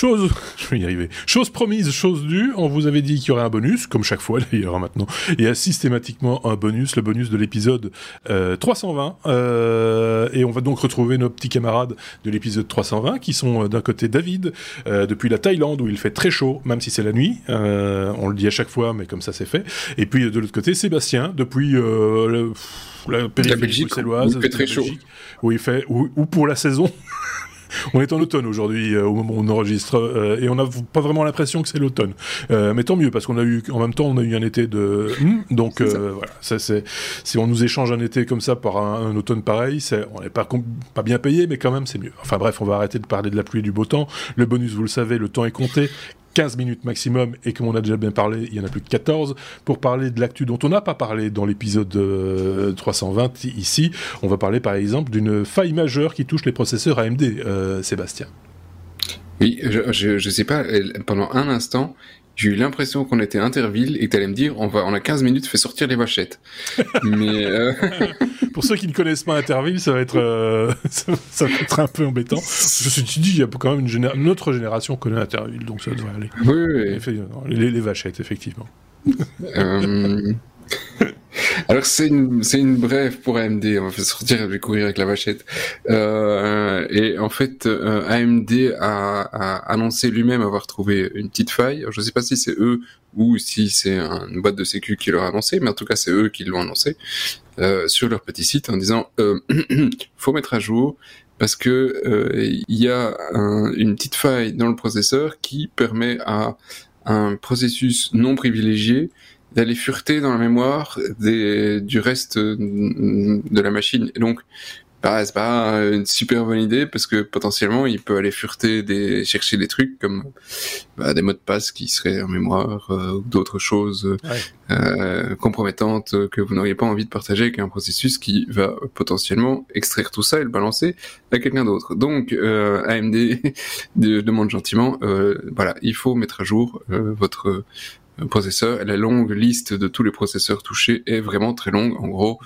Chose, je vais y arriver. Chose promise, chose due. On vous avait dit qu'il y aurait un bonus, comme chaque fois d'ailleurs hein, maintenant. Il y a systématiquement un bonus, le bonus de l'épisode 320. et on va donc retrouver nos petits camarades de l'épisode 320, qui sont d'un côté David, depuis la Thaïlande où il fait très chaud, même si c'est la nuit. on le dit à chaque fois, mais comme ça c'est fait. Et puis de l'autre côté, Sébastien, depuis le, la périphérie bruxelloise, il fait très chaud. Où il fait, ou pour la saison. on est en automne aujourd'hui euh, au moment où on enregistre euh, et on n'a pas vraiment l'impression que c'est l'automne. Euh, mais tant mieux parce qu'on a eu en même temps on a eu un été de hmm, donc voilà ça c'est si on nous échange un été comme ça par un, automne pareil c'est on n'est pas pas bien payé mais quand même c'est mieux. Enfin bref on va arrêter de parler de la pluie et du beau temps. Le bonus vous le savez le temps est compté. 15 minutes maximum et comme on a déjà bien parlé, il y en a plus de 14 pour parler de l'actu dont on n'a pas parlé dans l'épisode 320 euh, ici. On va parler par exemple d'une faille majeure qui touche les processeurs AMD, euh, Sébastien. Oui, je, je, sais pas, pendant un instant, j'ai eu l'impression qu'on était Interville et que allais me dire on va on a 15 minutes fait sortir les vachettes. Mais euh, pour ceux qui ne connaissent pas Interville, ça va être euh, ça, va être un peu embêtant. Je me suis dit il y a quand même une, une autre génération connaît Interville donc ça devrait aller. Oui, oui. Les, les, vachettes effectivement. euh... Alors c'est une c'est une brève pour AMD. On va sortir, je vais courir avec la vachette. Euh, et en fait, euh, AMD a, a annoncé lui-même avoir trouvé une petite faille. je ne sais pas si c'est eux ou si c'est une boîte de sécu qui leur a annoncé, mais en tout cas c'est eux qui l'ont annoncé euh, sur leur petit site en disant euh, faut mettre à jour parce que euh, il y a une petite faille dans le processeur qui permet à un processus non privilégié d'aller fureter dans la mémoire des, du reste de la machine. Et donc, bah, c'est pas une super bonne idée parce que potentiellement il peut aller fureter des chercher des trucs comme bah, des mots de passe qui seraient en mémoire euh, ou d'autres choses euh, compromettantes que vous n'auriez pas envie de partager avec un processus qui va potentiellement extraire tout ça et le balancer à quelqu'un d'autre. Donc euh, AMD demande gentiment euh, voilà il faut mettre à jour euh, votre processeur. La longue liste de tous les processeurs touchés est vraiment très longue. En gros,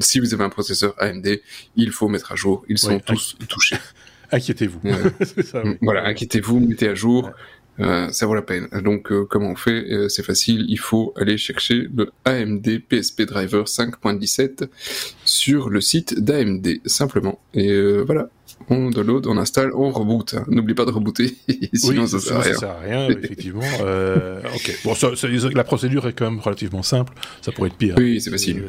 si vous avez un processeur AMD, il faut mettre à jour. Ils sont tous touchés. Inquiétez-vous. Voilà, inquiétez-vous, mettez à jour. Euh, ça vaut la peine. Donc, euh, comment on fait? Euh, C'est facile. Il faut aller chercher le AMD PSP Driver 5.17 sur le site d'AMD, simplement. Et voilà, on download, on installe, on reboot. N'oublie pas de rebooter, sinon ça, sert à rien. Ça sert à rien, effectivement. Euh, ok. Bon, la procédure est quand même relativement simple. Ça pourrait être pire. Oui, c'est facile.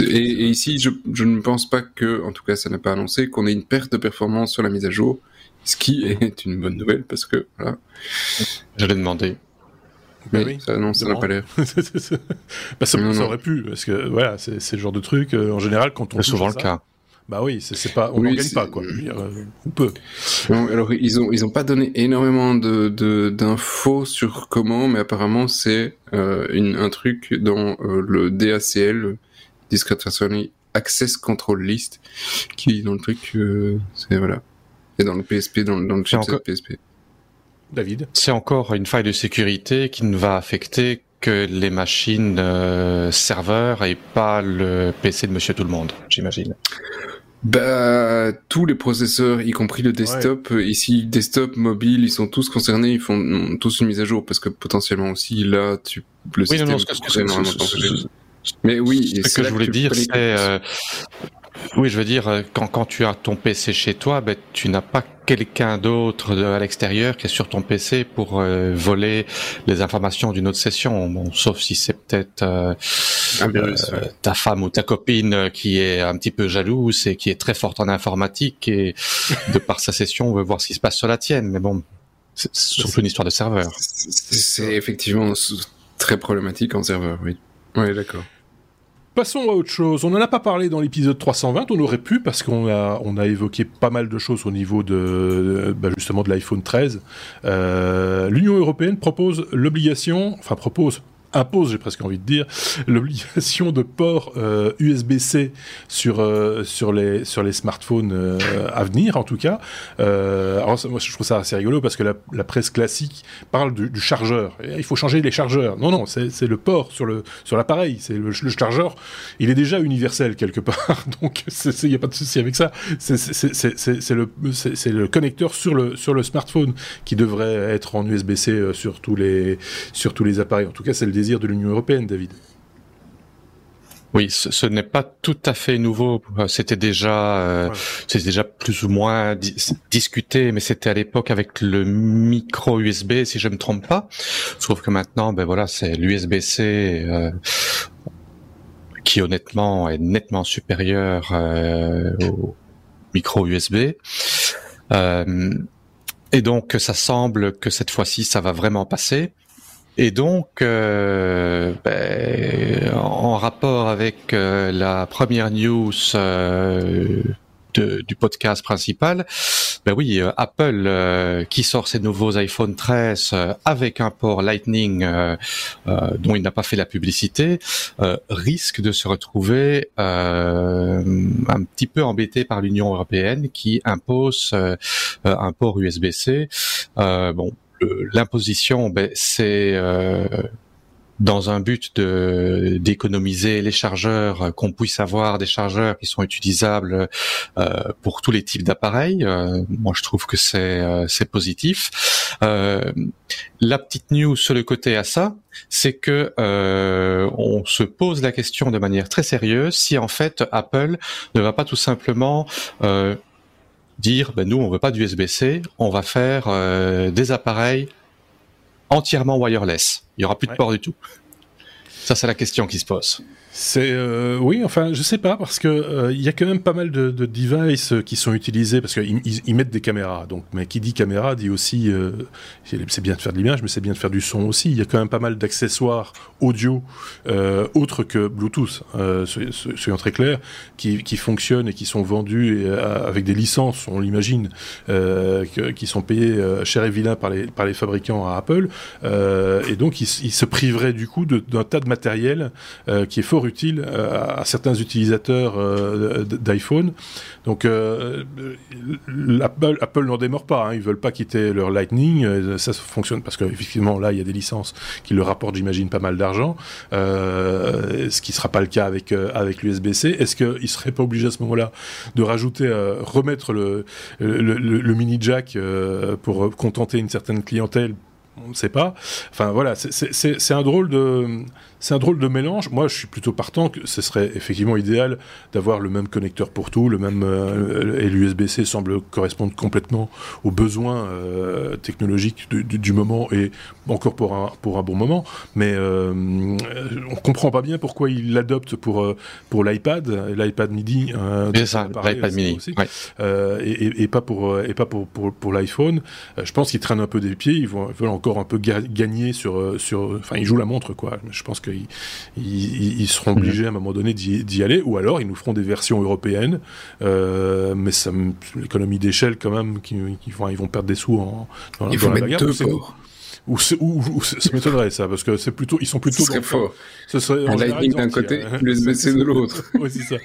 Et, ici, je, je, ne pense pas que, en tout cas, ça n'a pas annoncé qu'on ait une perte de performance sur la mise à jour, ce qui est une bonne nouvelle parce que voilà. J'allais demander. Mais oui, ça, non, ça n'a pas l'air. bah, ça, aurait pu, parce que voilà, c'est le genre de truc. Euh, en général, quand on. C'est souvent le cas. Bah oui, c'est pas, on n'en gagne pas quoi. Euh, on peut. alors ils ont ils ont pas donné énormément de d'infos sur comment, mais apparemment c'est euh, un truc dans euh, le DACL, Discretionary Access Control List, qui dans le truc, c'est voilà, et dans le PSP, dans, dans le chipset PSP. David? C'est encore une faille de sécurité qui ne va affecter que les machines serveurs et pas le PC de Monsieur Tout le Monde, j'imagine. Bah, tous les processeurs, y compris le desktop, ici, desktop, mobile, ils sont tous concernés, ils font tous une mise à jour parce que potentiellement aussi, là, tu, le oui, système non, non, ce Mais oui, ce que je voulais dire, c'est, euh, oui, je veux dire, euh, quand, quand tu as ton PC chez toi, ben, tu n'as pas quelqu'un d'autre à l'extérieur qui est sur ton PC pour euh, voler les informations d'une autre session. Bon, sauf si c'est peut-être euh, ta femme ou ta copine qui est un petit peu jalouse et qui est très forte en informatique et de par sa session veut voir ce qui se passe sur la tienne. Mais bon, c'est surtout une histoire de serveur. C'est effectivement très problématique en serveur, oui. Oui, d'accord. Passons à autre chose. On n'en a pas parlé dans l'épisode 320, on aurait pu parce qu'on a, on a évoqué pas mal de choses au niveau de, bah, justement de l'iPhone 13. Euh, L'Union européenne propose l'obligation, enfin propose, impose, j'ai presque envie de dire, l'obligation de port euh, USB-C sur euh, sur les sur les smartphones euh, à venir, en tout cas. alors moi, je trouve ça assez rigolo parce que la, la presse classique parle du, du, chargeur. il faut changer les chargeurs. Non, non, c'est le port sur le sur l'appareil. C'est le, le, chargeur. Il est déjà universel quelque part, donc il n'y a pas de souci avec ça. C'est le c'est le connecteur sur le sur le smartphone qui devrait être en USB-C sur tous les sur tous les appareils. En tout cas, c'est le de l'Union européenne, David. Oui, ce, n'est pas tout à fait nouveau. C'était déjà, euh, déjà plus ou moins discuté, mais c'était à l'époque avec le micro USB, si je me trompe pas. Sauf que maintenant, ben voilà, c'est l'USB-C euh, qui honnêtement est nettement supérieur euh, au micro USB. et donc, ça semble que cette fois-ci, ça va vraiment passer. Et donc, euh, ben, en rapport avec euh, la première news euh, du podcast principal, ben oui, Apple qui sort ses nouveaux iPhone 13 avec un port Lightning dont il n'a pas fait la publicité, risque de se retrouver un petit peu embêté par l'Union européenne qui impose un port USB-C. bon, l'imposition, ben, c'est euh, dans un but de d'économiser les chargeurs, euh, qu'on puisse avoir des chargeurs qui sont utilisables euh, pour tous les types d'appareils. moi, je trouve que c'est c'est positif. la petite news sur le côté à ça, c'est que on se pose la question de manière très sérieuse si en fait Apple ne va pas tout simplement dire ben nous on veut pas d'USB-C, on va faire euh, des appareils entièrement wireless. Il y aura plus de port du tout. Ça c'est la question qui se pose. C'est euh, oui, enfin, je sais pas parce que euh, il y a quand même pas mal de, de devices qui sont utilisés parce qu'ils ils, mettent des caméras. Donc, mais qui dit caméra dit aussi euh, c'est bien de faire de l'image, mais c'est bien de faire du son aussi. Il y a quand même pas mal d'accessoires audio autres que Bluetooth, soyons très clairs, qui, fonctionnent et qui sont vendus avec des licences, on l'imagine, qui sont payés cher et vilain par les par les fabricants à Apple. et donc, ils, ils, se priveraient du coup d'un tas de matériel qui est fort utile euh, à, certains utilisateurs euh, d'iPhone. Donc euh, Apple, n'en démord pas, hein. ils veulent pas quitter leur Lightning, ça fonctionne parce qu'effectivement là il y a des licences qui leur rapportent j'imagine pas mal d'argent, ce qui sera pas le cas avec avec l'USB-C. Est-ce qu'ils seraient pas obligés à ce moment-là de rajouter, remettre le, le mini jack pour contenter une certaine clientèle on ne sait pas. Enfin voilà, c'est un drôle de c'est un drôle de mélange. Moi, je suis plutôt partant que ce serait effectivement idéal d'avoir le même connecteur pour tout, le même euh, et l'USB-C semble correspondre complètement aux besoins euh, technologiques du, moment et encore pour un pour un bon moment. Mais euh, on comprend pas bien pourquoi il l'adopte pour euh, pour l'iPad, l'iPad Midi. C'est ça, l'iPad Mini. et, et, pas pour et pas pour pour, pour l'iPhone. je pense qu'ils traînent un peu des pieds. Ils, vont, veulent encore un peu gagner sur sur. Enfin, ils jouent la montre quoi. Je pense que ils, seront obligés à un moment donné d'y aller, ou alors ils nous feront des versions européennes, euh, mais ça, l'économie d'échelle quand même, qui, vont, ils vont perdre des sous en, dans, il faut mettre deux ports. Ou, ou, ça m'étonnerait ça, parce que c'est plutôt, ils sont plutôt. Ce serait faux. Ce serait un lightning d'un côté, hein. l'USB-C de l'autre. oui, c'est ça.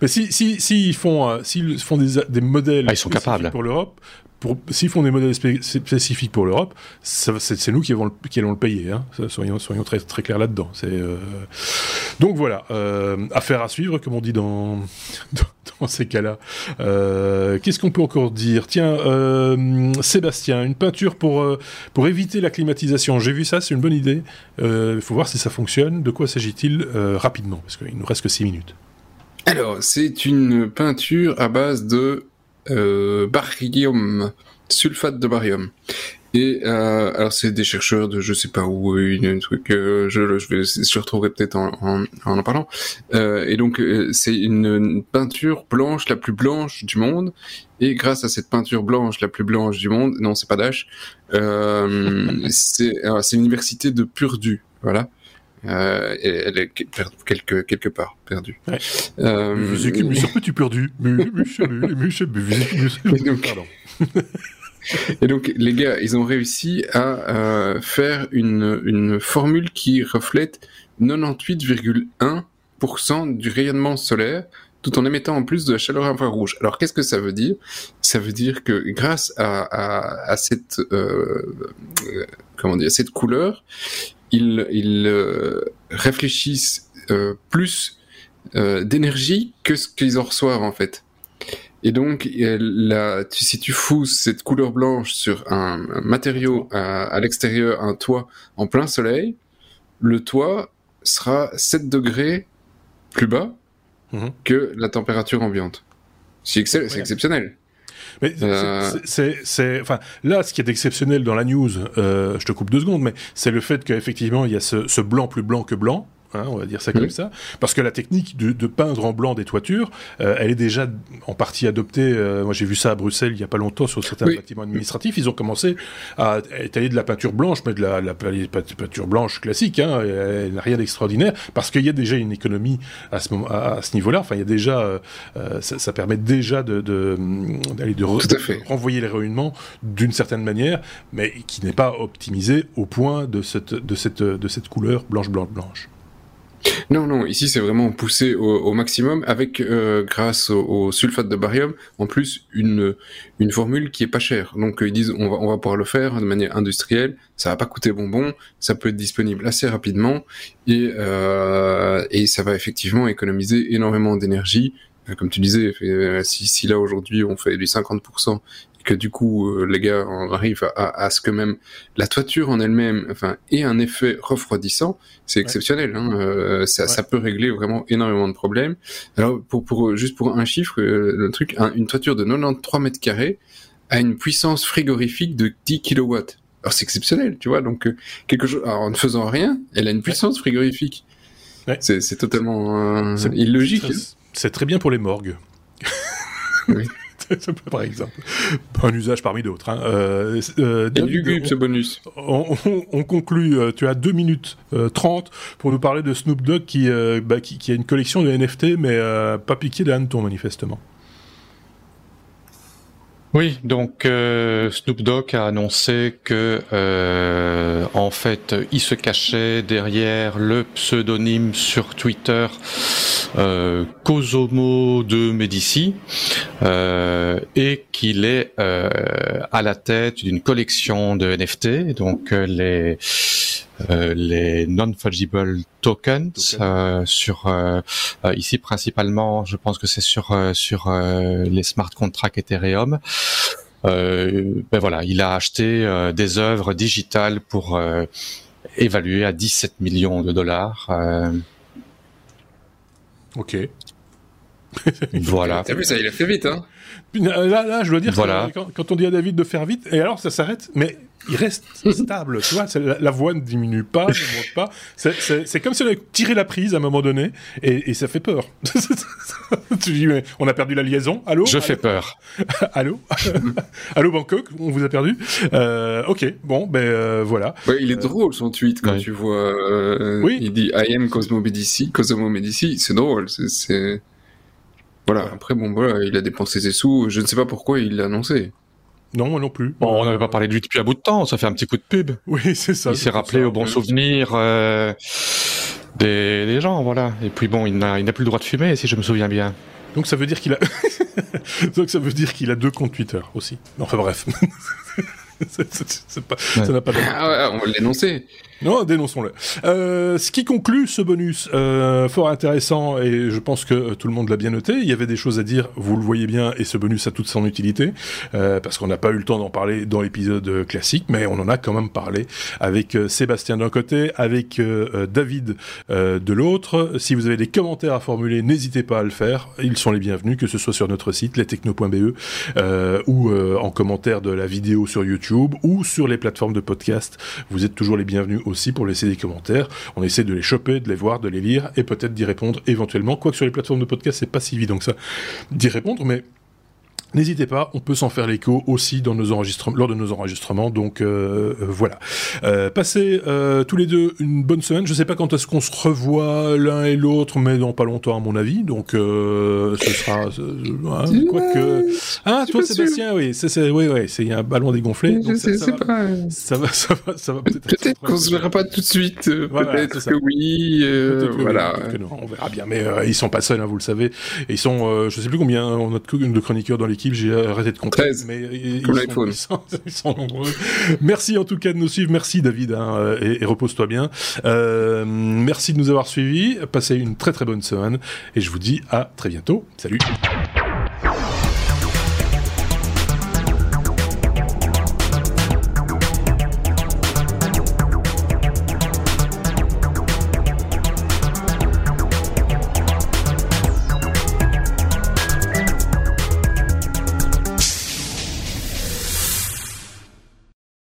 Mais si, si, si ils font, euh, s'ils font des, des modèles ah, ils sont capables. pour l'Europe, s'ils font des modèles spécifiques pour l'Europe, c'est nous qui, le, qui allons le payer. Hein. Soyons, soyons, très, très clairs là-dedans. Euh... Donc voilà, euh, affaire à suivre, comme on dit dans, dans ces cas-là. Euh, Qu'est-ce qu'on peut encore dire? Tiens, euh, Sébastien, une peinture pour, euh, pour éviter la climatisation. J'ai vu ça, c'est une bonne idée. Il euh, faut voir si ça fonctionne. De quoi s'agit-il rapidement? Parce qu'il nous reste que 6 minutes. Alors, c'est une peinture à base de euh, barium, sulfate de barium. Et euh, alors c'est des chercheurs de je sais pas où, une, truc, euh, je, je, vais, je retrouverai peut-être en, en, en, parlant. Euh, et donc euh, c'est une, peinture blanche, la plus blanche du monde. Et grâce à cette peinture blanche, la plus blanche du monde, non c'est pas Dash, euh, c'est l'université de Purdue, voilà. Euh, elle est quelque, quelque part perdue. Ouais. Euh, mais, mais, mais, perdu. Mais, mais, mais. Et donc, les gars, ils ont réussi à euh, faire une, une formule qui reflète 98,1% du rayonnement solaire tout en émettant en plus de la chaleur infrarouge. Alors qu'est-ce que ça veut dire? Ça veut dire que grâce à, à, à cette euh comment dire cette couleur, ils, ils euh, réfléchissent euh, plus euh, d'énergie que ce qu'ils en reçoivent en fait. Et donc, la, si tu fous cette couleur blanche sur un, un matériau à, à l'extérieur, un toit en plein soleil, le toit sera 7 degrés plus bas Mhm. que la température ambiante. C'est exceptionnel. Mais c'est- Euh. c'est, enfin, là, ce qui est exceptionnel dans la news, euh, je te coupe deux secondes, mais c'est le fait qu'effectivement, il y a ce, ce blanc plus blanc que blanc. Hein, on va dire ça comme ça, parce que la technique de, de peindre en blanc des toitures, euh, elle est déjà en partie adoptée. euh, moi, j'ai vu ça à Bruxelles il y a pas longtemps sur certains Oui. bâtiments administratifs. Ils ont commencé à étaler de la peinture blanche, mais de la, la peinture blanche classique. Hein, elle n'a rien d'extraordinaire, parce qu'il y a déjà une économie à ce moment, à, à ce niveau-là. Enfin, il y a déjà, euh, ça, ça permet déjà de, de, re- renvoyer les rayonnements d'une certaine manière, mais qui n'est pas optimisé au point de cette, de cette, de cette couleur blanche, blanche, blanche. Non, non, ici c'est vraiment poussé au, au maximum avec, euh, grâce au, au sulfate de barium, en plus une, une formule qui est pas chère. Donc euh, ils disent on va, on va pouvoir le faire de manière industrielle, ça va pas coûter bonbon, ça peut être disponible assez rapidement et, euh, et ça va effectivement économiser énormément d'énergie. Euh, Comme tu disais, euh, si, si là aujourd'hui on fait du 50% et que du coup euh, les gars on arrive à, ce que même la toiture en elle-même enfin, ait un effet refroidissant, c'est exceptionnel. Hein, euh, ça, Ouais. ça peut régler vraiment énormément de problèmes. Alors, pour, pour juste pour un chiffre, euh, le truc, un- une toiture de 93 mètres carrés a une puissance frigorifique de 10 kilowatts. Alors c'est exceptionnel, tu vois. Donc quelque chose, alors, en ne faisant rien, elle a une puissance frigorifique. Ouais. C'est totalement euh, illogique. C'est- C'est très bien pour les morgues. Oui. Par exemple. Un usage parmi d'autres. Hein. Euh, euh, lugubre ce bonus. on, on- on conclut, euh, tu as 2 minutes euh, 30 pour nous parler de Snoop Dogg qui, euh, bah, qui, qui a une collection de NFT, mais euh, pas piqué des hannetons manifestement. Oui, donc euh, Snoop Dogg a annoncé que euh, en fait il se cachait derrière le pseudonyme sur Twitter euh, Cosomo de Medici euh, et qu'il est à la tête d'une collection de NFT, donc les les non-fungible tokens euh, sur euh, euh, ici principalement, je pense que c'est sur euh, sur euh, les smart contracts Ethereum. Euh, ben voilà, il a acheté euh, des œuvres digitales pour euh, évaluer à 17 millions de dollars. euh, Ok. voilà. T'as vu ça, il a fait vite, hein Là, là, je dois dire, Voilà. que quand, quand on dit à David de faire vite, et alors ça s'arrête, mais il reste stable, tu vois, la, la voix ne diminue pas, ne monte pas. C'est- C'est c'est comme si on avait tiré la prise à un moment donné, et, et ça fait peur. tu dis, mais on a perdu la liaison. Allô? Je fais peur. Allô? Allô Bangkok, on vous a perdu? Euh, Ok, bon, ben euh, voilà. Ouais, il est drôle son tweet quand Ouais. tu vois. euh, Oui. Il dit I am Cosmo Medici, Cosmo Medici. C'est drôle. c'est- C'est voilà. Après bon voilà, il a dépensé ses sous. Je ne sais pas pourquoi il l'a annoncé. Non, moi non plus. Bon, on n'avait pas parlé de lui depuis un bout de temps, ça fait un petit coup de pub. Oui, c'est ça. il s'est rappelé au bon souvenir euh, des, des gens, voilà. Et puis bon, il n'a il n'a plus le droit de fumer, si je me souviens bien. Donc ça veut dire qu'il a. Donc ça veut dire qu'il a deux comptes Twitter aussi. Enfin bref. C'est- c'est- c'est pas- Ouais. Ça n'a pas de... Ah ouais, on va l'énoncer. Non, dénonçons-le. Euh, ce qui conclut ce bonus, euh, fort intéressant, et je pense que euh, tout le monde l'a bien noté, il y avait des choses à dire, vous le voyez bien, et ce bonus a toute son utilité, euh, parce qu'on n'a pas eu le temps d'en parler dans l'épisode classique, mais on en a quand même parlé avec euh, Sébastien d'un côté, avec David euh, de l'autre. Si vous avez des commentaires à formuler, n'hésitez pas à le faire, ils sont les bienvenus, que ce soit sur notre site, lestechno.be, euh, ou euh, en commentaire de la vidéo sur YouTube, ou sur les plateformes de podcast. Vous êtes toujours les bienvenus aussi pour laisser des commentaires. On essaie de les choper, de les voir, de les lire, et peut-être d'y répondre éventuellement. Quoique sur les plateformes de podcast, c'est pas si évident que ça d'y répondre, mais N'hésitez pas, on peut s'en faire l'écho aussi dans nos enregistrements, lors de nos enregistrements. Donc euh, euh, voilà. Euh, passez euh, tous les deux une bonne semaine. Je sais pas quand est-ce qu'on se revoit l'un et l'autre, mais dans pas longtemps à mon avis. Donc euh, ce sera hein, quoique. Ah toi Sébastien, oui, c'est c'est oui oui, c'est il y a un ballon dégonflé. Je donc sais, ça c'est va, pas. ça va, ça va, ça va peut-être. Peut-être qu'on se verra pas tout de suite. euh, Voilà, peut-être que oui. euh, que oui, voilà. que non, on verra bien. Mais euh, ils sont pas seuls, hein, vous le savez. Et ils sont, euh, je sais plus combien on a de chroniqueurs dans l'équipe. J'ai arrêté de compter. 13, mais ils, sont, ils, sont, ils sont nombreux. Merci en tout cas de nous suivre. Merci David hein, euh, et, et repose-toi bien. Euh, merci de nous avoir suivis. Passez une très très bonne semaine et je vous dis à très bientôt. Salut.